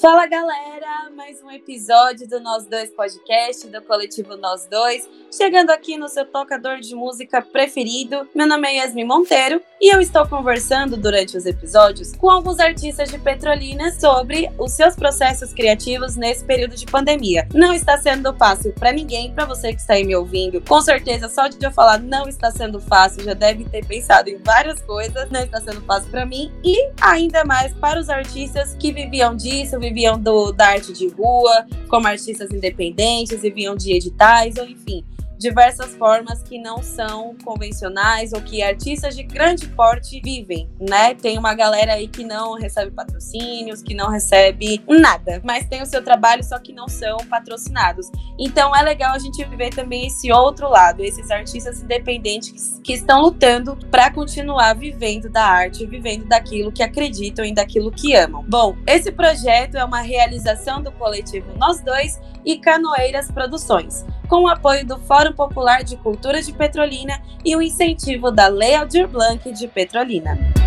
Fala galera, mais um episódio do Nós Dois Podcast, do coletivo Nós Dois, chegando aqui no seu tocador de música preferido. Meu nome é Yasmin Monteiro e eu estou conversando durante os episódios com alguns artistas de Petrolina sobre os seus processos criativos nesse período de pandemia. Não está sendo fácil para ninguém, para você que está aí me ouvindo. Com certeza, só de eu falar não está sendo fácil, já deve ter pensado em várias coisas. Não está sendo fácil para mim e ainda mais para os artistas que viviam disso, viviam do, da arte de rua, como artistas independentes, viviam de editais, ou enfim, diversas formas que não são convencionais ou que artistas de grande porte vivem, né? Tem uma galera aí que não recebe patrocínios, que não recebe nada, mas tem o seu trabalho, só que não são patrocinados. Então é legal a gente ver também esse outro lado, esses artistas independentes que estão lutando para continuar vivendo da arte, vivendo daquilo que acreditam e daquilo que amam. Bom, esse projeto é uma realização do coletivo Nós Dois e Canoeiras Produções com o apoio do Fórum Popular de Cultura de Petrolina e o incentivo da Lei Aldir Blanc de Petrolina.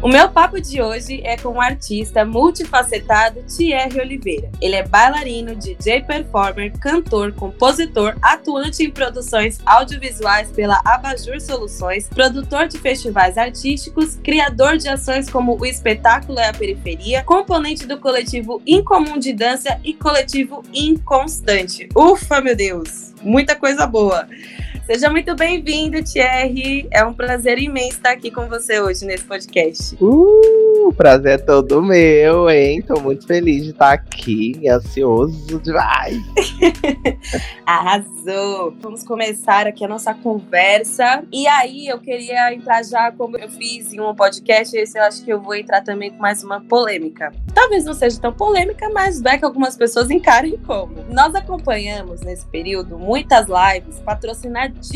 O meu papo de hoje é com o artista multifacetado Thierry Oliveira. Ele é bailarino, DJ performer, cantor, compositor, atuante em produções audiovisuais pela Abajur Soluções, produtor de festivais artísticos, criador de ações como o Espetáculo é a Periferia, componente do coletivo Incomum de Dança e coletivo Inconstante. Ufa, meu Deus! Muita coisa boa! Seja muito bem-vindo, Thierry. É um prazer imenso estar aqui com você hoje nesse podcast. Uh, o prazer é todo meu, hein? Tô muito feliz de estar aqui, ansioso demais. Arrasou! Vamos começar aqui a nossa conversa. E aí, eu queria entrar já, como eu fiz em um podcast, esse eu acho que eu vou entrar também com mais uma polêmica. Talvez não seja tão polêmica, mas vai que algumas pessoas encarem como. Nós acompanhamos nesse período muitas lives patrocinadas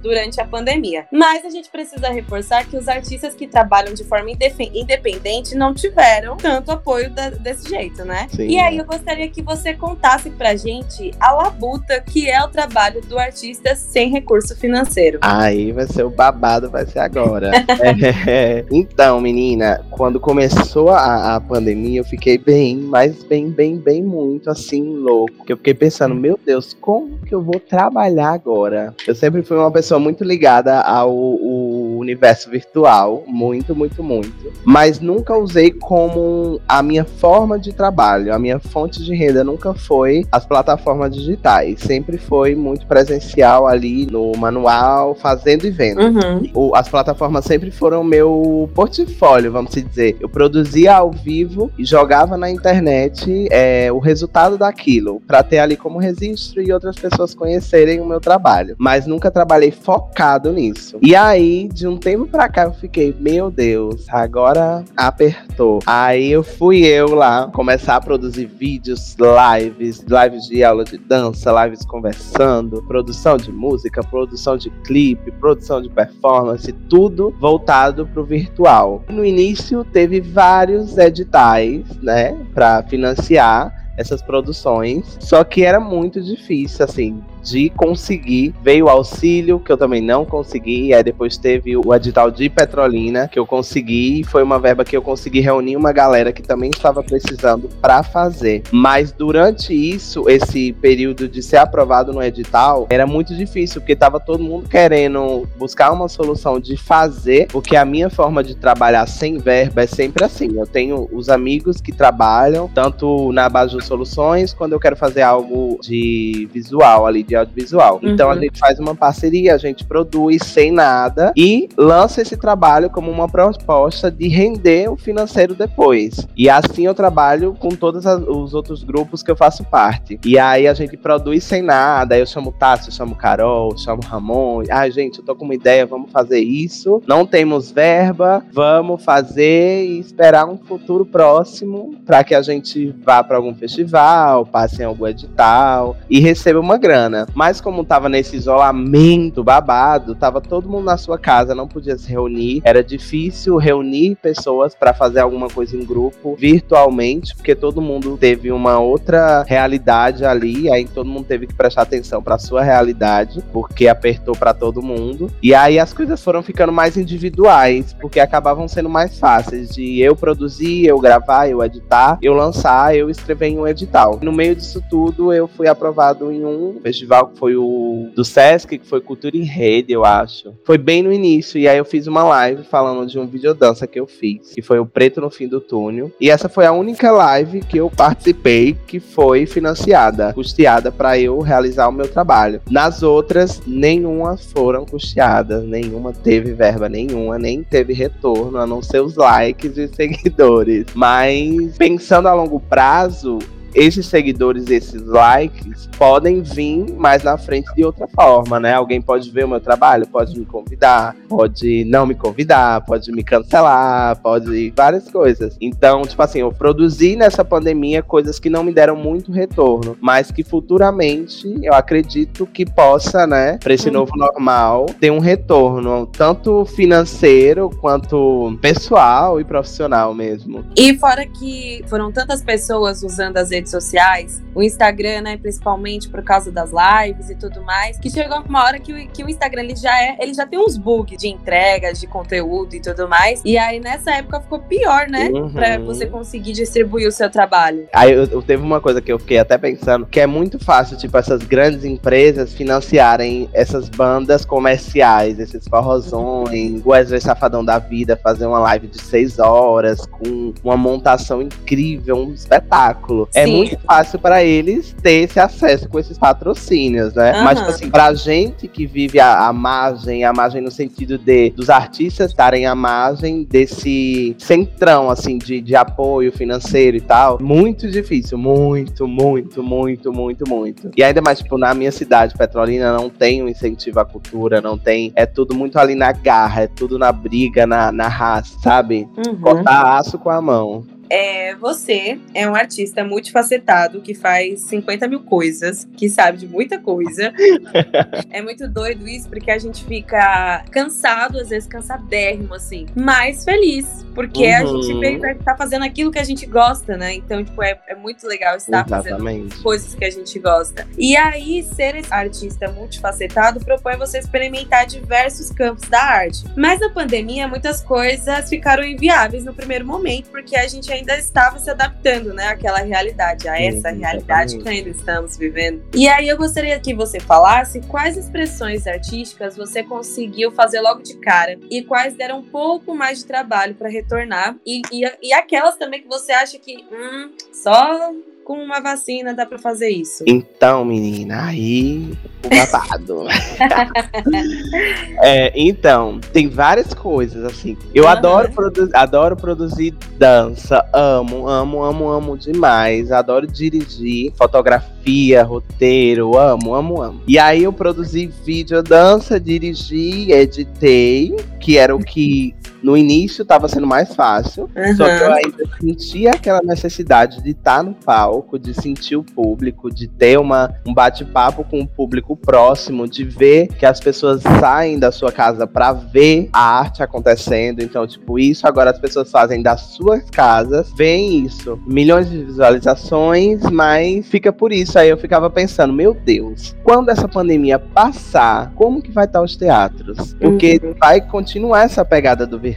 durante a pandemia. Mas a gente precisa reforçar que os artistas que trabalham de forma independente não tiveram tanto apoio da, desse jeito, né? Sim, e aí eu gostaria que você contasse pra gente a labuta que é o trabalho do artista sem recurso financeiro. Aí vai ser o babado, vai ser agora. é, então, menina, quando começou a, a pandemia, eu fiquei bem, mas bem, bem, bem muito assim, louco. Que eu fiquei pensando, meu Deus, como que eu vou trabalhar agora? Eu sempre fui uma pessoa muito ligada ao, ao universo virtual, muito, muito, muito. Mas nunca usei como a minha forma de trabalho, a minha fonte de renda nunca foi as plataformas digitais. Sempre foi muito presencial ali no manual, fazendo e vendo. Uhum. As plataformas sempre foram meu portfólio, vamos dizer. Eu produzia ao vivo e jogava na internet é, o resultado daquilo, para ter ali como registro e outras pessoas conhecerem o meu trabalho. Mas mas nunca trabalhei focado nisso. E aí, de um tempo pra cá, eu fiquei, meu Deus, agora apertou. Aí eu fui eu lá começar a produzir vídeos, lives, lives de aula de dança, lives conversando, produção de música, produção de clipe, produção de performance, tudo voltado pro virtual. No início teve vários editais, né, para financiar essas produções, só que era muito difícil, assim, de conseguir. Veio o auxílio, que eu também não consegui. Aí depois teve o edital de Petrolina, que eu consegui. E foi uma verba que eu consegui reunir uma galera que também estava precisando para fazer. Mas durante isso, esse período de ser aprovado no edital, era muito difícil, porque tava todo mundo querendo buscar uma solução de fazer, porque a minha forma de trabalhar sem verba é sempre assim. Eu tenho os amigos que trabalham, tanto na base de soluções, quando eu quero fazer algo de visual ali, de audiovisual. Uhum. Então a gente faz uma parceria, a gente produz sem nada e lança esse trabalho como uma proposta de render o financeiro depois. E assim eu trabalho com todos os outros grupos que eu faço parte. E aí a gente produz sem nada, aí eu chamo Tássio, eu chamo Carol, eu chamo Ramon. Ah, gente, eu tô com uma ideia, vamos fazer isso. Não temos verba, vamos fazer e esperar um futuro próximo para que a gente vá para algum festival, passe em algum edital e receba uma grana. Mas como tava nesse isolamento babado, tava todo mundo na sua casa, não podia se reunir. Era difícil reunir pessoas para fazer alguma coisa em grupo virtualmente, porque todo mundo teve uma outra realidade ali, aí todo mundo teve que prestar atenção para sua realidade, porque apertou para todo mundo. E aí as coisas foram ficando mais individuais, porque acabavam sendo mais fáceis de eu produzir, eu gravar, eu editar, eu lançar, eu escrever em um edital. No meio disso tudo, eu fui aprovado em um festival que foi o do Sesc, que foi Cultura em Rede, eu acho. Foi bem no início, e aí eu fiz uma live falando de um videodança que eu fiz, que foi o Preto no Fim do Túnel. E essa foi a única live que eu participei que foi financiada, custeada para eu realizar o meu trabalho. Nas outras, nenhuma foram custeadas, nenhuma teve verba nenhuma, nem teve retorno, a não ser os likes e seguidores. Mas pensando a longo prazo, esses seguidores, esses likes, podem vir mais na frente de outra forma, né? Alguém pode ver o meu trabalho, pode me convidar, pode não me convidar, pode me cancelar, pode várias coisas. Então, tipo assim, eu produzi nessa pandemia coisas que não me deram muito retorno, mas que futuramente eu acredito que possa, né, para esse novo normal, ter um retorno, tanto financeiro quanto pessoal e profissional mesmo. E fora que foram tantas pessoas usando as redes redes sociais, o Instagram, né, principalmente por causa das lives e tudo mais, que chegou uma hora que o, que o Instagram ele já é, ele já tem uns bugs de entregas, de conteúdo e tudo mais. E aí nessa época ficou pior, né, uhum. para você conseguir distribuir o seu trabalho. Aí eu, eu, teve uma coisa que eu fiquei até pensando, que é muito fácil, tipo, essas grandes empresas financiarem essas bandas comerciais, esses forrozões, o Wesley Safadão da vida fazer uma live de seis horas com uma montação incrível, um espetáculo. É Sim. É muito fácil para eles ter esse acesso com esses patrocínios, né? Uhum. Mas, tipo assim, pra gente que vive a, a margem, a margem no sentido de dos artistas estarem à margem desse centrão, assim, de, de apoio financeiro e tal, muito difícil. Muito, muito, muito, muito, muito. E ainda mais, tipo, na minha cidade, Petrolina, não tem um incentivo à cultura, não tem. É tudo muito ali na garra, é tudo na briga, na, na raça, sabe? Uhum. Cortar aço com a mão. É, você é um artista multifacetado que faz 50 mil coisas, que sabe de muita coisa. é muito doido isso, porque a gente fica cansado, às vezes cansadérrimo, assim, mas feliz, porque uhum. a gente veio pra estar tá fazendo aquilo que a gente gosta, né? Então, tipo, é, é muito legal estar Exatamente. fazendo coisas que a gente gosta. E aí, ser esse artista multifacetado propõe você experimentar diversos campos da arte. Mas na pandemia, muitas coisas ficaram inviáveis no primeiro momento, porque a gente ainda estava se adaptando, né, àquela realidade, a essa Sim, realidade que ainda estamos vivendo. E aí eu gostaria que você falasse quais expressões artísticas você conseguiu fazer logo de cara e quais deram um pouco mais de trabalho para retornar e, e, e aquelas também que você acha que hum, só com uma vacina dá para fazer isso. Então, menina, aí o babado. é, então, tem várias coisas assim. Eu uhum. adoro, produ adoro produzir dança, amo, amo, amo, amo demais. Adoro dirigir, fotografia, roteiro, amo, amo, amo. E aí eu produzi vídeo, dança, dirigi, editei, que era o que no início estava sendo mais fácil, uhum. só que eu ainda sentia aquela necessidade de estar tá no palco, de sentir o público, de ter uma, um bate-papo com o público próximo, de ver que as pessoas saem da sua casa para ver a arte acontecendo. Então, tipo, isso agora as pessoas fazem das suas casas, veem isso, milhões de visualizações, mas fica por isso. Aí eu ficava pensando, meu Deus, quando essa pandemia passar, como que vai estar os teatros? Porque uhum. vai continuar essa pegada do virtual.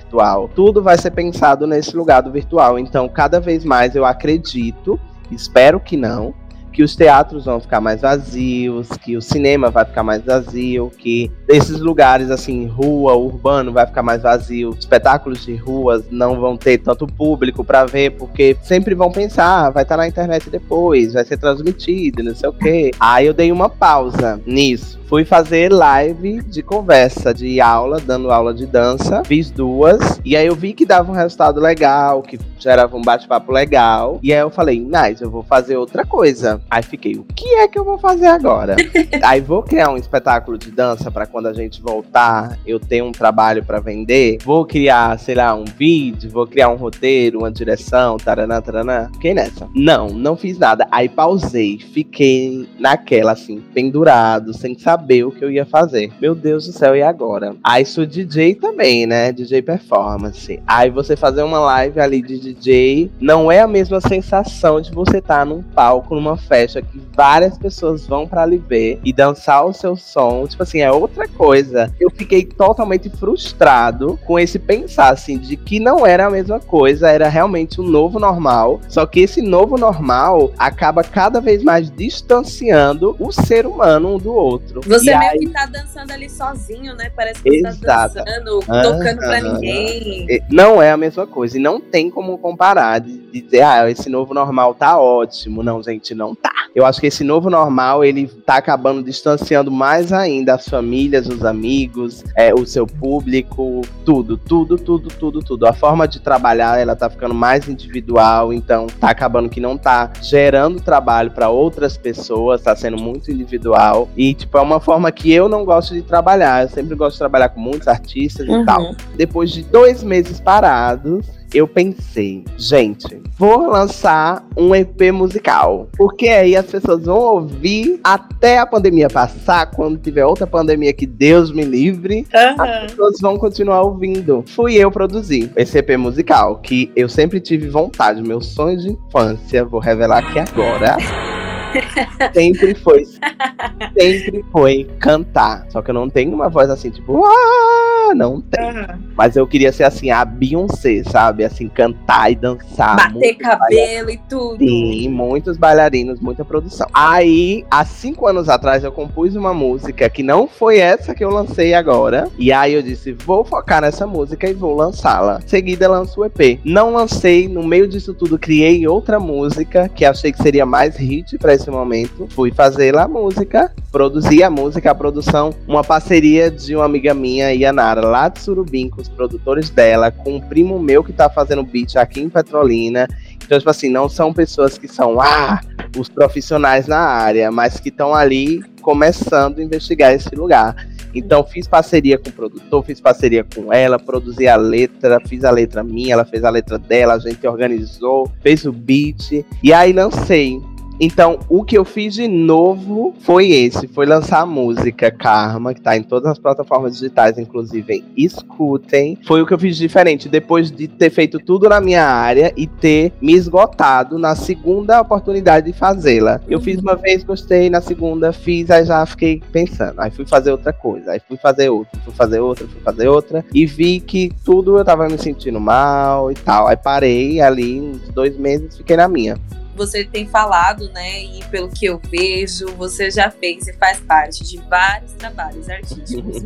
Tudo vai ser pensado nesse lugar do virtual. Então, cada vez mais eu acredito, espero que não, que os teatros vão ficar mais vazios, que o cinema vai ficar mais vazio, que esses lugares assim, rua, urbano, vai ficar mais vazio, espetáculos de ruas não vão ter tanto público para ver, porque sempre vão pensar, ah, vai estar tá na internet depois, vai ser transmitido, não sei o quê. Aí eu dei uma pausa nisso fui fazer live de conversa, de aula, dando aula de dança. Fiz duas. E aí eu vi que dava um resultado legal, que gerava um bate-papo legal. E aí eu falei, nice, eu vou fazer outra coisa. Aí fiquei, o que é que eu vou fazer agora? aí vou criar um espetáculo de dança para quando a gente voltar, eu tenho um trabalho para vender, vou criar, sei lá, um vídeo, vou criar um roteiro, uma direção, taranã, taranã. Fiquei nessa. Não, não fiz nada. Aí pausei, fiquei naquela, assim, pendurado, sem saber o que eu ia fazer. Meu Deus do céu, e agora? Aí sou DJ também, né? DJ performance. Aí você fazer uma live ali de DJ não é a mesma sensação de você estar tá num palco, numa festa que várias pessoas vão para ali ver e dançar o seu som. Tipo assim, é outra coisa. Eu fiquei totalmente frustrado com esse pensar, assim, de que não era a mesma coisa, era realmente um novo normal. Só que esse novo normal acaba cada vez mais distanciando o ser humano um do outro. Você e meio aí... que tá dançando ali sozinho, né? Parece que você tá dançando, tocando pra ninguém. Não é a mesma coisa. E não tem como comparar de, de dizer, ah, esse novo normal tá ótimo. Não, gente, não tá. Eu acho que esse novo normal, ele tá acabando distanciando mais ainda as famílias, os amigos, é, o seu público, tudo, tudo, tudo, tudo, tudo. A forma de trabalhar, ela tá ficando mais individual, então tá acabando que não tá gerando trabalho para outras pessoas, tá sendo muito individual. E, tipo, é uma forma que eu não gosto de trabalhar. Eu sempre gosto de trabalhar com muitos artistas uhum. e tal. Depois de dois meses parados, eu pensei, gente, vou lançar um EP musical. Porque aí as pessoas vão ouvir até a pandemia passar, quando tiver outra pandemia que Deus me livre, uhum. as pessoas vão continuar ouvindo. Fui eu produzir esse EP musical, que eu sempre tive vontade, meu sonho de infância, vou revelar aqui agora. Sempre foi. Sempre foi cantar. Só que eu não tenho uma voz assim, tipo, ah, não tem. Uhum. Mas eu queria ser assim, a Beyoncé, sabe? Assim, cantar e dançar. Bater cabelo e tudo. Sim, muitos bailarinos, muita produção. Aí, há cinco anos atrás, eu compus uma música que não foi essa que eu lancei agora. E aí eu disse, vou focar nessa música e vou lançá-la. Seguida, lanço o EP. Não lancei, no meio disso tudo, criei outra música que achei que seria mais hit para esse momento. Fui fazer lá a música, produzi a música, a produção, uma parceria de uma amiga minha, Yanara, lá de Surubim, com os produtores dela, com um primo meu que tá fazendo beat aqui em Petrolina. Então, tipo assim, não são pessoas que são, ah, os profissionais na área, mas que estão ali começando a investigar esse lugar. Então fiz parceria com o produtor, fiz parceria com ela, produzi a letra, fiz a letra minha, ela fez a letra dela, a gente organizou, fez o beat e aí lancei. Então, o que eu fiz de novo foi esse, foi lançar a música Karma, que tá em todas as plataformas digitais, inclusive escutem. Foi o que eu fiz diferente, depois de ter feito tudo na minha área e ter me esgotado na segunda oportunidade de fazê-la. Eu fiz uma vez, gostei, na segunda fiz, aí já fiquei pensando. Aí fui fazer outra coisa, aí fui fazer outra, fui fazer outra, fui fazer outra, e vi que tudo eu tava me sentindo mal e tal. Aí parei ali uns dois meses, fiquei na minha você tem falado, né? E pelo que eu vejo, você já fez e faz parte de vários trabalhos artísticos.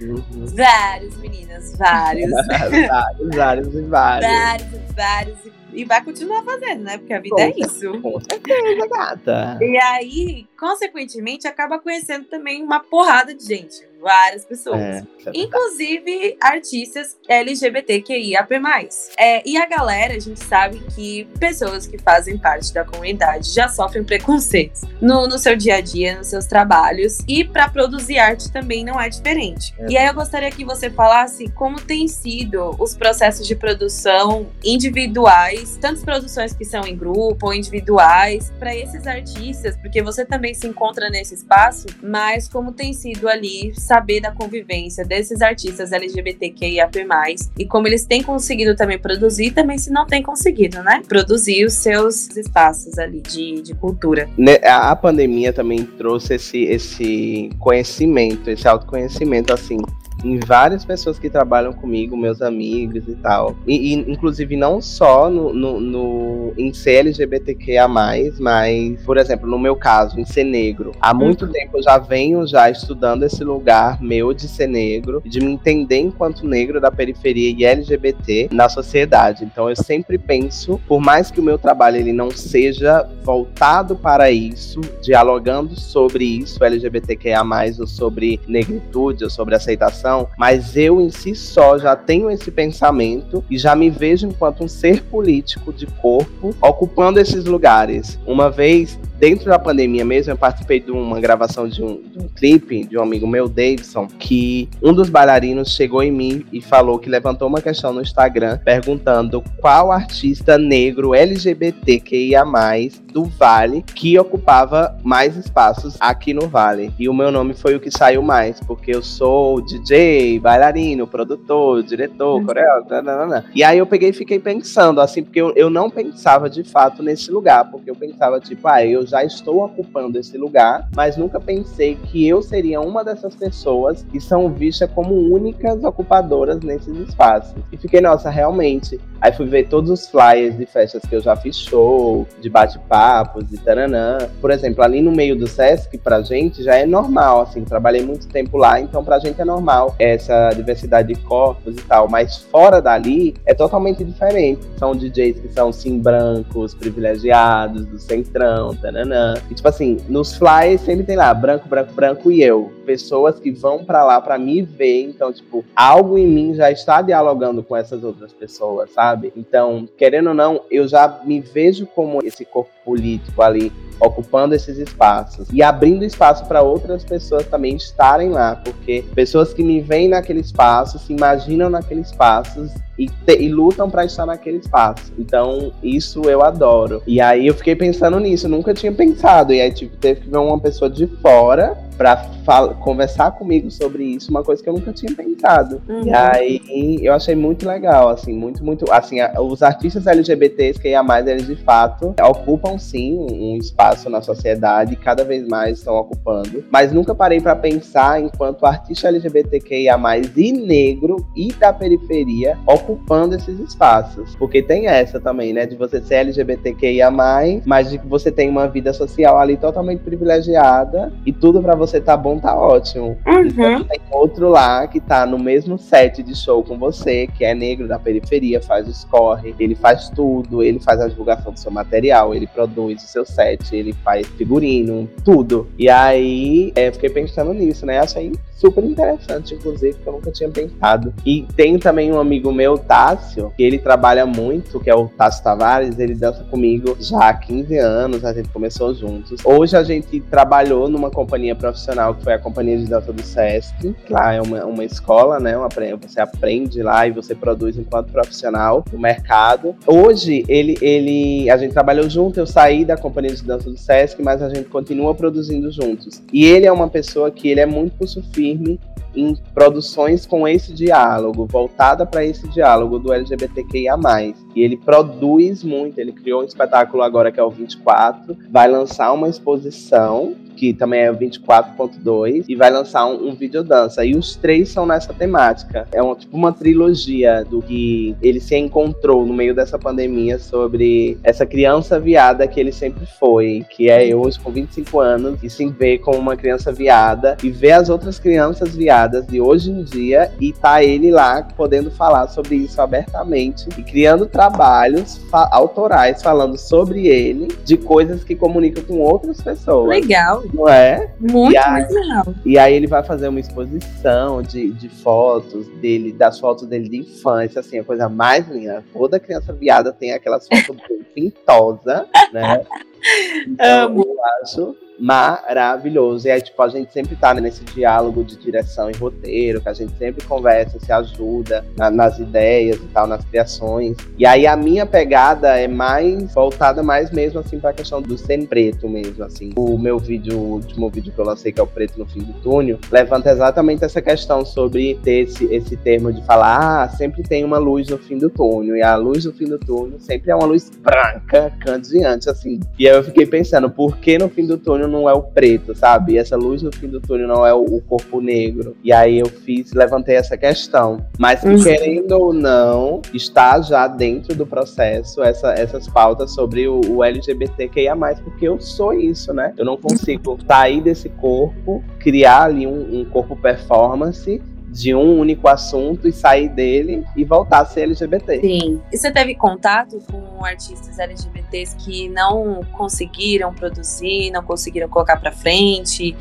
Uhum. Vários, meninas, vários. vários, vários e vários. Vários, vários e vai continuar fazendo, né? Porque a vida com é isso. Com certeza, gata. E aí, consequentemente, acaba conhecendo também uma porrada de gente várias pessoas. É, é inclusive artistas LGBTQIAP+. É, e a galera, a gente sabe que pessoas que fazem parte da comunidade já sofrem preconceitos no, no seu dia a dia, nos seus trabalhos. E para produzir arte também não é diferente. É. E aí eu gostaria que você falasse como tem sido os processos de produção individuais, tantas produções que são em grupo ou individuais, para esses artistas, porque você também se encontra nesse espaço, mas como tem sido ali saber da convivência desses artistas LGBTQIAP+, e como eles têm conseguido também produzir, também se não têm conseguido, né? Produzir os seus espaços ali de, de cultura. A pandemia também trouxe esse, esse conhecimento, esse autoconhecimento, assim, em várias pessoas que trabalham comigo, meus amigos e tal. E, e inclusive não só no, no, no, em ser LGBTQIA, mas, por exemplo, no meu caso, em ser negro. Há muito uhum. tempo eu já venho já estudando esse lugar meu de ser negro, de me entender enquanto negro da periferia e LGBT na sociedade. Então eu sempre penso, por mais que o meu trabalho ele não seja voltado para isso, dialogando sobre isso, LGBTQIA, ou sobre negritude, ou sobre aceitação mas eu em si só já tenho esse pensamento e já me vejo enquanto um ser político de corpo ocupando esses lugares. Uma vez dentro da pandemia mesmo, eu participei de uma gravação de um, de um, clipe de um amigo meu, Davidson, que um dos bailarinos chegou em mim e falou que levantou uma questão no Instagram perguntando qual artista negro LGBTQIA do Vale que ocupava mais espaços aqui no Vale. E o meu nome foi o que saiu mais, porque eu sou DJ, bailarino, produtor, diretor, uhum. coreógrafo. E aí eu peguei e fiquei pensando, assim, porque eu, eu não pensava de fato nesse lugar, porque eu pensava, tipo, ah, eu já estou ocupando esse lugar, mas nunca pensei que eu seria uma dessas pessoas que são vistas como únicas ocupadoras nesses espaços. E fiquei, nossa, realmente. Aí fui ver todos os flyers de festas que eu já fiz show, de bate-papos, de taranã. Por exemplo, ali no meio do Sesc, pra gente já é normal, assim, trabalhei muito tempo lá, então pra gente é normal essa diversidade de corpos e tal. Mas fora dali é totalmente diferente. São DJs que são sim brancos, privilegiados, do centrão, taranã. E tipo assim, nos flyers sempre tem lá branco, branco, branco e eu. Pessoas que vão para lá para me ver. Então, tipo, algo em mim já está dialogando com essas outras pessoas, sabe? Então, querendo ou não, eu já me vejo como esse corpo político ali ocupando esses espaços e abrindo espaço para outras pessoas também estarem lá, porque pessoas que me veem naquele espaço se imaginam naquele espaço e, te, e lutam para estar naquele espaço. Então, isso eu adoro. E aí eu fiquei pensando nisso, nunca tinha pensado. E aí, tipo, teve que ver uma pessoa de fora para conversar comigo sobre isso, uma coisa que eu nunca tinha pensado. Uhum. E aí eu achei muito legal, assim, muito, muito. Assim, os artistas LGBTs que mais, eles de fato ocupam sim um espaço na sociedade cada vez mais estão ocupando. Mas nunca parei para pensar enquanto artista LGBTQIA, e negro e da periferia ocupando esses espaços. Porque tem essa também, né? De você ser LGBTQIA, mas de que você tem uma vida social ali totalmente privilegiada e tudo para você você tá bom, tá ótimo. Uhum. Então, tem outro lá que tá no mesmo set de show com você, que é negro da periferia, faz os corre, ele faz tudo, ele faz a divulgação do seu material, ele produz o seu set, ele faz figurino, tudo. E aí, é, fiquei pensando nisso, né? Achei super interessante, inclusive, que eu nunca tinha pensado. E tem também um amigo meu, Tássio, que ele trabalha muito, que é o Tássio Tavares, ele dança comigo já há 15 anos, a gente começou juntos. Hoje a gente trabalhou numa companhia profissional, que foi a Companhia de Dança do Sesc. Lá é uma, uma escola, né? Uma, você aprende lá e você produz enquanto profissional no mercado. Hoje, ele, ele, a gente trabalhou junto, eu saí da Companhia de Dança do Sesc, mas a gente continua produzindo juntos. E ele é uma pessoa que ele é muito pulso firme. Em produções com esse diálogo, voltada para esse diálogo do LGBTQIA+. E ele produz muito, ele criou um espetáculo agora que é o 24, vai lançar uma exposição que também é o 24.2, e vai lançar um, um vídeo dança. E os três são nessa temática. É uma, tipo uma trilogia do que ele se encontrou no meio dessa pandemia sobre essa criança viada que ele sempre foi, que é eu hoje com 25 anos, e se vê como uma criança viada, e vê as outras crianças viadas de hoje em dia e tá ele lá podendo falar sobre isso abertamente e criando trabalhos fa autorais falando sobre ele, de coisas que comunicam com outras pessoas. Legal. Não é? Muito, aí, muito legal. E aí ele vai fazer uma exposição de, de fotos dele, das fotos dele de infância, assim, a coisa mais linda. Toda criança viada tem aquelas fotos pintosa, né? Então, Amo. eu acho maravilhoso. E aí, tipo, a gente sempre tá nesse diálogo de direção e roteiro, que a gente sempre conversa, se ajuda na, nas ideias e tal, nas criações. E aí a minha pegada é mais voltada mais mesmo assim pra questão do ser preto mesmo, assim. O meu vídeo, o último vídeo que eu lancei, que é o Preto no Fim do Túnel, levanta exatamente essa questão sobre ter esse, esse termo de falar, ah, sempre tem uma luz no fim do túnel. E a luz no fim do túnel sempre é uma luz branca, candiante, assim. E aí eu fiquei pensando, por que no fim do túnel túnel não é o preto, sabe? E essa luz no fim do túnel não é o, o corpo negro. E aí eu fiz, levantei essa questão. Mas que, uhum. querendo ou não, está já dentro do processo essa, essas pautas sobre o, o LGBTQIA, porque eu sou isso, né? Eu não consigo sair desse corpo, criar ali um, um corpo performance de um único assunto e sair dele e voltar a ser LGBT. Sim. E você teve contato com artistas LGBTs que não conseguiram produzir, não conseguiram colocar para frente,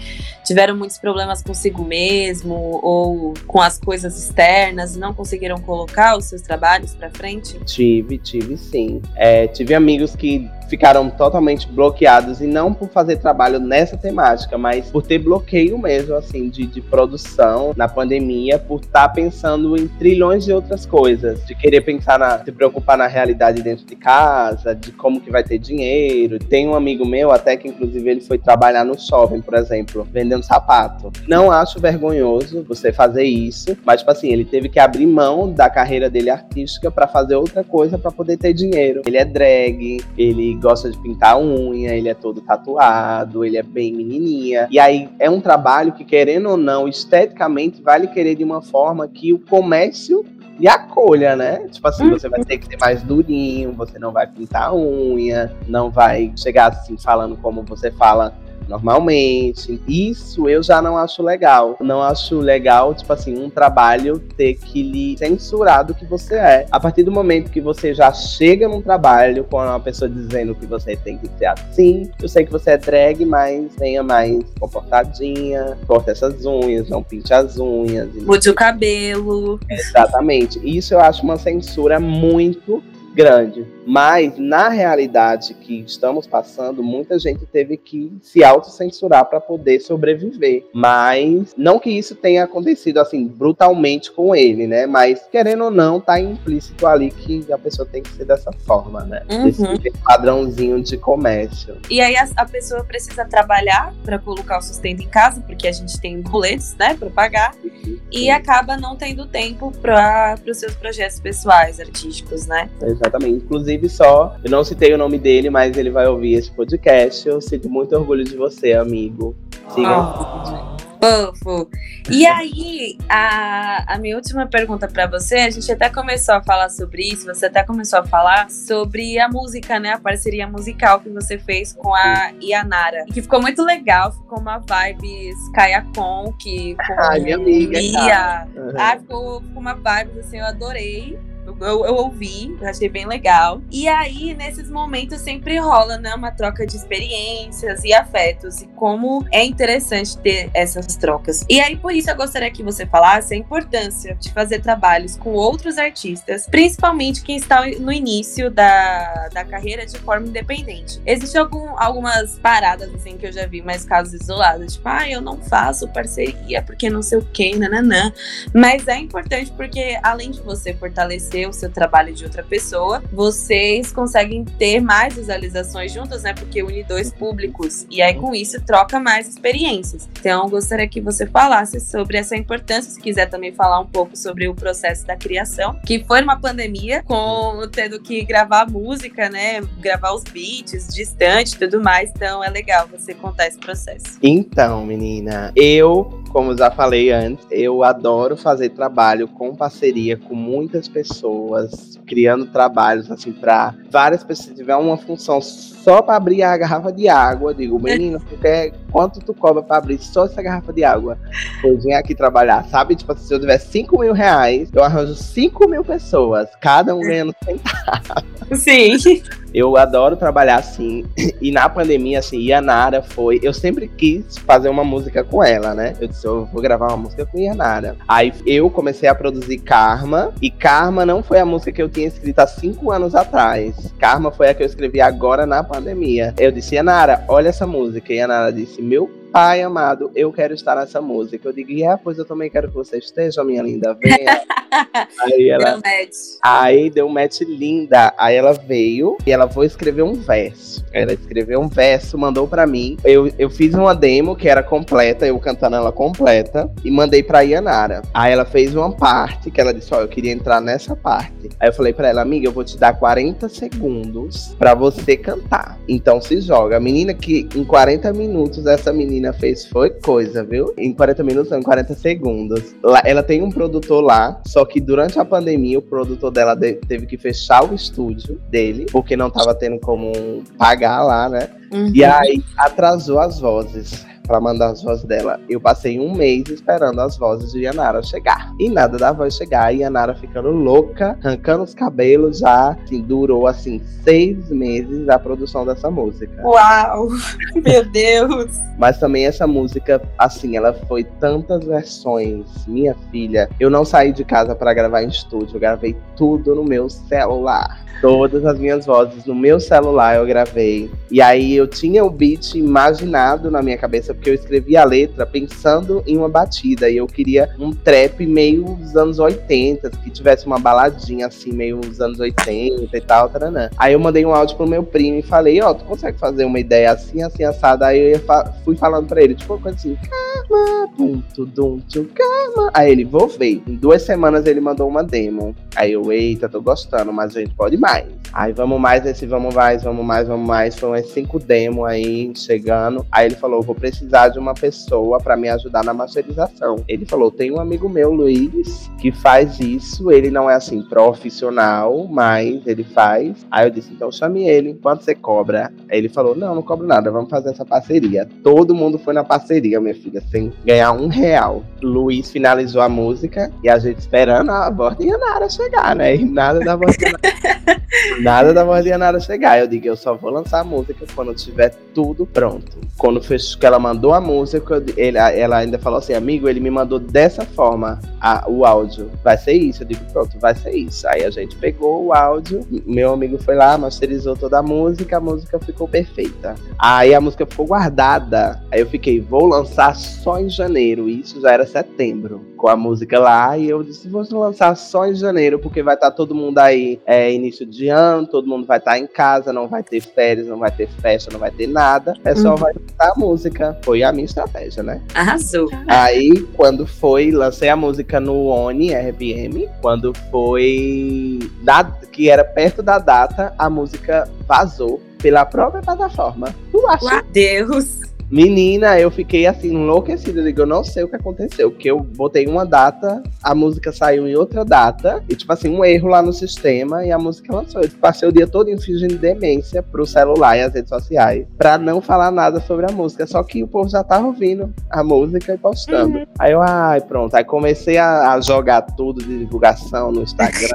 tiveram muitos problemas consigo mesmo ou com as coisas externas, não conseguiram colocar os seus trabalhos para frente? Tive, tive sim. É, tive amigos que ficaram totalmente bloqueados e não por fazer trabalho nessa temática, mas por ter bloqueio mesmo, assim, de, de produção na pandemia, por estar tá pensando em trilhões de outras coisas, de querer pensar na, se preocupar na realidade dentro de casa, de como que vai ter dinheiro. Tem um amigo meu, até que inclusive ele foi trabalhar no shopping, por exemplo, vendendo sapato. Não acho vergonhoso você fazer isso, mas tipo assim, ele teve que abrir mão da carreira dele artística para fazer outra coisa para poder ter dinheiro. Ele é drag, ele gosta de pintar unha, ele é todo tatuado, ele é bem menininha. E aí é um trabalho que, querendo ou não, esteticamente vai lhe querer de uma forma que o comércio lhe acolha, né? Tipo assim, você vai ter que ser mais durinho, você não vai pintar unha, não vai chegar assim falando como você fala normalmente. Isso eu já não acho legal. Não acho legal, tipo assim, um trabalho ter que lhe censurar do que você é. A partir do momento que você já chega num trabalho com uma pessoa dizendo que você tem que ser assim, eu sei que você é drag, mas venha mais comportadinha, corta essas unhas, não pinte as unhas. Mude o cabelo. Exatamente. Isso eu acho uma censura muito grande. Mas, na realidade que estamos passando, muita gente teve que se autocensurar para poder sobreviver. Mas, não que isso tenha acontecido assim, brutalmente com ele, né? Mas, querendo ou não, tá implícito ali que a pessoa tem que ser dessa forma, né? Uhum. Esse padrãozinho de comércio. E aí, a, a pessoa precisa trabalhar para colocar o sustento em casa, porque a gente tem boletos, né, para pagar, uhum. e acaba não tendo tempo para os seus projetos pessoais, artísticos, né? Exatamente. Inclusive, inclusive, só. Eu não citei o nome dele, mas ele vai ouvir esse podcast. Eu sinto muito orgulho de você, amigo. Siga. Oh. Fofo. E aí, a, a minha última pergunta para você, a gente até começou a falar sobre isso, você até começou a falar sobre a música, né? A parceria musical que você fez com a Yanara. Que ficou muito legal, ficou uma vibe Skayacon, que com Ai, minha amiga. Ia. Uhum. Ah, ficou, ficou uma vibe assim, eu adorei. Eu, eu, ouvi, eu achei bem legal. E aí, nesses momentos, sempre rola, né? Uma troca de experiências e afetos. E como é interessante ter essas trocas. E aí, por isso, eu gostaria que você falasse a importância de fazer trabalhos com outros artistas, principalmente quem está no início da, da carreira de forma independente. Existem algum, algumas paradas, assim, que eu já vi, mais casos isolados. Tipo, ah, eu não faço parceria porque não sei o que, nananã. Mas é importante porque, além de você fortalecer o seu trabalho de outra pessoa, vocês conseguem ter mais visualizações juntos, né? Porque une dois públicos. E aí, com isso, troca mais experiências. Então, gostaria que você falasse sobre essa importância, se quiser também falar um pouco sobre o processo da criação, que foi uma pandemia, com tendo que gravar música, né? Gravar os beats distante tudo mais. Então, é legal você contar esse processo. Então, menina, eu, como já falei antes, eu adoro fazer trabalho com parceria com muitas pessoas criando trabalhos assim para várias pessoas. Se tiver uma função só para abrir a garrafa de água, digo, menino, tu quer, quanto tu cobra para abrir só essa garrafa de água? Pois vem aqui trabalhar, sabe? Tipo, se eu tiver 5 mil reais, eu arranjo 5 mil pessoas, cada um ganhando centavos. Sim. Eu adoro trabalhar assim. E na pandemia, assim, Yanara foi. Eu sempre quis fazer uma música com ela, né? Eu disse, eu vou gravar uma música com Yanara. Aí eu comecei a produzir Karma. E Karma não foi a música que eu tinha escrito há cinco anos atrás. Karma foi a que eu escrevi agora na pandemia. Eu disse, Yanara, olha essa música. E Yanara disse, meu pai amado, eu quero estar nessa música. Eu digo, e é, pois eu também quero que você esteja, minha linda, venha. aí ela, deu match. Aí deu um match linda. Aí ela veio e ela foi escrever um verso. Ela escreveu um verso, mandou para mim. Eu, eu fiz uma demo que era completa, eu cantando ela completa, e mandei pra Yanara. Aí ela fez uma parte que ela disse: Ó, oh, eu queria entrar nessa parte. Aí eu falei pra ela, amiga, eu vou te dar 40 segundos para você cantar. Então se joga. A menina que em 40 minutos essa menina menina fez foi coisa, viu? Em 40 minutos, não, em 40 segundos. ela tem um produtor lá, só que durante a pandemia, o produtor dela teve que fechar o estúdio dele, porque não tava tendo como pagar lá, né? Uhum. E aí atrasou as vozes para mandar as vozes dela. Eu passei um mês esperando as vozes de Yanara chegar. E nada da voz chegar, e Yanara ficando louca, arrancando os cabelos já. Assim, durou assim seis meses a produção dessa música. Uau! Meu Deus! Mas também essa música, assim, ela foi tantas versões. Minha filha, eu não saí de casa para gravar em estúdio, eu gravei tudo no meu celular. Todas as minhas vozes no meu celular eu gravei. E aí eu tinha o beat imaginado na minha cabeça, porque eu escrevi a letra pensando em uma batida. E eu queria um trap meio dos anos 80, que tivesse uma baladinha assim, meio dos anos 80 e tal, taranã. Aí eu mandei um áudio pro meu primo e falei, ó, oh, tu consegue fazer uma ideia assim, assim, assada? Aí eu fui falando pra ele, tipo, uma coisa assim, calma, pum, tudum, calma. Aí ele, vou ver. Em duas semanas ele mandou uma demo. Aí eu, eita, tô gostando, mas a gente pode mais. Aí vamos mais nesse vamos mais, vamos mais, vamos mais. Foram as cinco demos aí chegando. Aí ele falou: vou precisar de uma pessoa para me ajudar na masterização. Ele falou: tem um amigo meu, Luiz, que faz isso. Ele não é assim profissional, mas ele faz. Aí eu disse: então chame ele. Quanto você cobra? Aí ele falou: não, não cobro nada, vamos fazer essa parceria. Todo mundo foi na parceria, minha filha, sem ganhar um real. Luiz finalizou a música e a gente esperando a voz de Yanara chegar, né? E nada da Yanara. nada da chegar. Eu digo, eu só vou lançar a música quando tiver tudo pronto. Quando fez, que ela mandou a música, ele, ela ainda falou assim, amigo, ele me mandou dessa forma a, o áudio. Vai ser isso? Eu digo, pronto, vai ser isso. Aí a gente pegou o áudio, meu amigo foi lá, masterizou toda a música, a música ficou perfeita. Aí a música ficou guardada. Aí eu fiquei, vou lançar só em janeiro. E isso já era setembro. A música lá. E eu disse, vou lançar só em janeiro, porque vai estar tá todo mundo aí é, início de ano, todo mundo vai estar tá em casa, não vai ter férias, não vai ter festa, não vai ter nada. O pessoal uhum. vai escutar a música. Foi a minha estratégia, né? Arrasou. Aí, quando foi, lancei a música no ONI RPM. Quando foi. Da, que era perto da data, a música vazou pela própria plataforma. Tu acha? Deus! Menina, eu fiquei assim, enlouquecida. Eu digo, eu não sei o que aconteceu. Porque eu botei uma data, a música saiu em outra data. E, tipo assim, um erro lá no sistema e a música lançou. Eu passei o dia todo fingindo demência pro celular e as redes sociais. Pra não falar nada sobre a música. Só que o povo já tava ouvindo a música e postando. Uhum. Aí eu, ai, pronto. Aí comecei a, a, jogar tudo de divulgação no Instagram,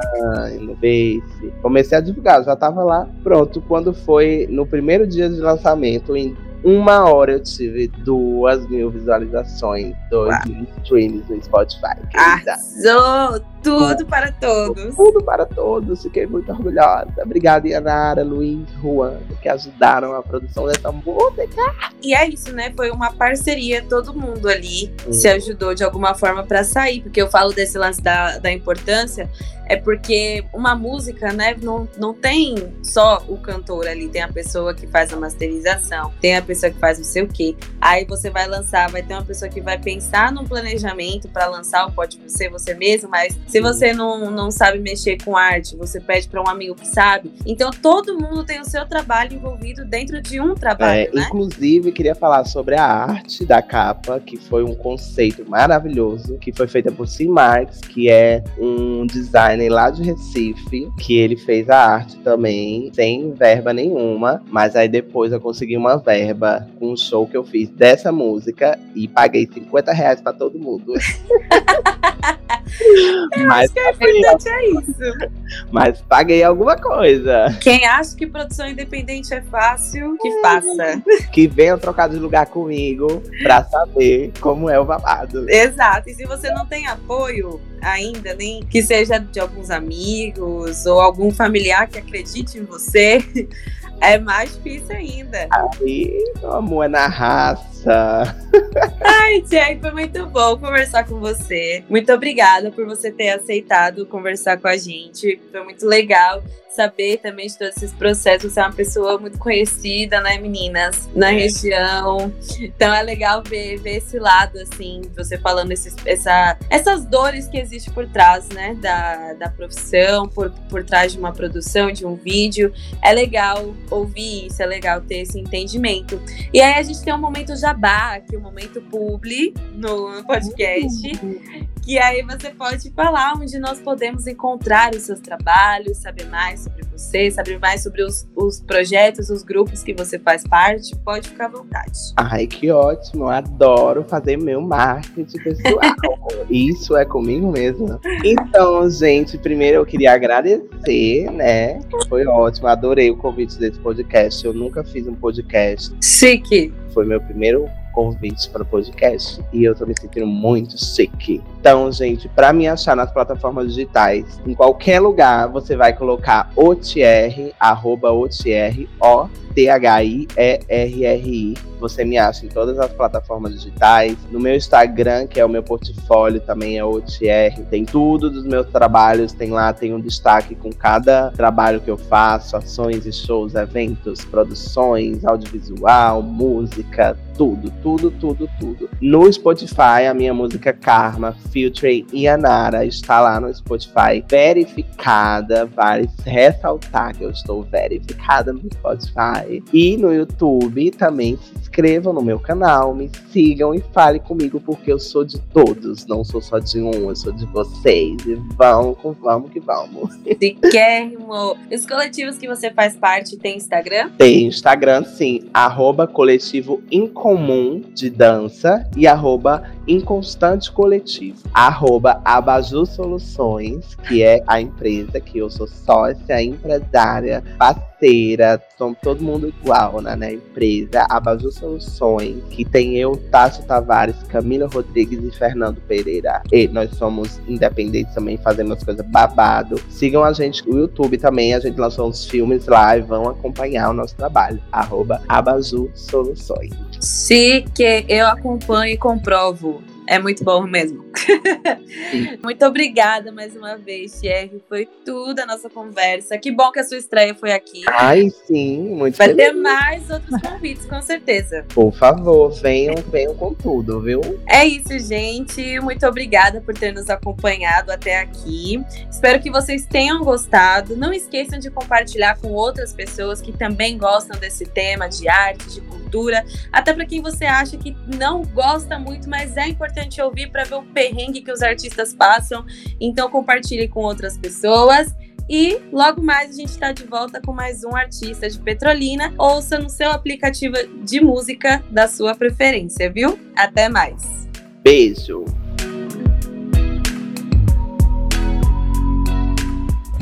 no Face. Comecei a divulgar, já tava lá. Pronto. Quando foi no primeiro dia de lançamento, em uma hora eu tive duas mil visualizações, dois Uau. mil streams no Spotify. Arrasou! Tudo para todos. Tudo para todos. Fiquei muito orgulhosa. Obrigada, Yanara, Luiz, Juan, que ajudaram a produção dessa música. E é isso, né? Foi uma parceria, todo mundo ali hum. se ajudou de alguma forma para sair. Porque eu falo desse lance da, da importância, é porque uma música, né, não, não tem só o cantor ali, tem a pessoa que faz a masterização, tem a pessoa que faz não sei o quê. Aí você vai lançar, vai ter uma pessoa que vai pensar no planejamento para lançar, pode ser você mesmo, mas se você não, não sabe mexer com arte, você pede para um amigo que sabe. Então todo mundo tem o seu trabalho envolvido dentro de um trabalho. É, né? Inclusive, queria falar sobre a arte da capa, que foi um conceito maravilhoso, que foi feita por Sim Marx, que é um designer lá de Recife, que ele fez a arte também, sem verba nenhuma. Mas aí depois eu consegui uma verba com um show que eu fiz dessa música e paguei 50 reais pra todo mundo. Mas acho que é importante é isso. Mas paguei alguma coisa. Quem acha que produção independente é fácil, que é. faça. Que venha trocar de lugar comigo pra saber como é o babado. Exato. E se você não tem apoio ainda, nem que seja de alguns amigos ou algum familiar que acredite em você, é mais difícil ainda. Aí, amor, é na raça. Ai, Jack, foi muito bom conversar com você. Muito obrigada por você ter aceitado conversar com a gente. Foi muito legal saber também de todos esses processos. Você é uma pessoa muito conhecida, né, meninas, na é. região. Então é legal ver, ver esse lado, assim, você falando esses, essa, essas dores que existem por trás, né, da, da profissão, por, por trás de uma produção, de um vídeo. É legal ouvir isso, é legal ter esse entendimento. E aí a gente tem um momento jabá aqui, o um momento publi no podcast. Que aí você pode falar onde nós podemos encontrar os seus trabalhos, saber mais sobre você, saber mais sobre os, os projetos, os grupos que você faz parte. Pode ficar à vontade. Ai, que ótimo! Eu adoro fazer meu marketing pessoal. Isso é comigo mesmo. Então, gente, primeiro eu queria agradecer, né? Foi ótimo, adorei o convite desse podcast. Eu nunca fiz um podcast. Chique! Foi meu primeiro convite para podcast e eu tô me sentindo muito chique. Então, gente, para me achar nas plataformas digitais, em qualquer lugar, você vai colocar OTR, arroba OTR, O T-H-I-E-R-R-I. Você me acha em todas as plataformas digitais. No meu Instagram, que é o meu portfólio, também é OTR. Tem tudo dos meus trabalhos. Tem lá, tem um destaque com cada trabalho que eu faço: ações e shows, eventos, produções, audiovisual, música, tudo, tudo, tudo, tudo. No Spotify, a minha música Karma, Filtre e Anara está lá no Spotify, verificada. Vale ressaltar que eu estou verificada no Spotify. E no YouTube. Também se inscrevam no meu canal, me sigam e fale comigo, porque eu sou de todos, não sou só de um, eu sou de vocês. E vamos, vamos que vamos. Siquérrimo. Os coletivos que você faz parte tem Instagram? Tem Instagram, sim. Arroba coletivo incomum de dança e arroba inconstante coletivo. Arroba Abaju Soluções, que é a empresa que eu sou sócia, empresária, parceira, somos todo mundo igual né, na empresa. Abaju Soluções, que tem eu, Tássio Tavares, Camila Rodrigues e Fernando Pereira. E nós somos independentes também, fazemos coisas babado. Sigam a gente no YouTube também, a gente lançou uns filmes lá e vão acompanhar o nosso trabalho. Arroba Abaju Soluções. Se que eu acompanho e comprovo. É muito bom mesmo. muito obrigada mais uma vez, Thierry. Foi tudo a nossa conversa. Que bom que a sua estreia foi aqui. Ai, sim, muito Vai feliz. ter mais outros convites, com certeza. Por favor, venham, venham com tudo, viu? É isso, gente. Muito obrigada por ter nos acompanhado até aqui. Espero que vocês tenham gostado. Não esqueçam de compartilhar com outras pessoas que também gostam desse tema de arte, de cultura. Até para quem você acha que não gosta muito, mas é importante ouvir para ver o perrengue que os artistas passam. Então compartilhe com outras pessoas. E logo mais a gente está de volta com mais um artista de Petrolina. Ouça no seu aplicativo de música da sua preferência, viu? Até mais. Beijo.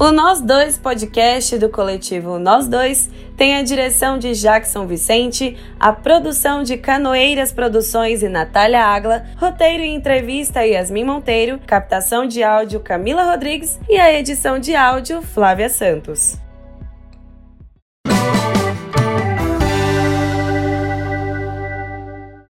O Nós Dois podcast do coletivo Nós Dois tem a direção de Jackson Vicente, a produção de Canoeiras Produções e Natália Agla, roteiro e entrevista Yasmin Monteiro, captação de áudio Camila Rodrigues e a edição de áudio Flávia Santos.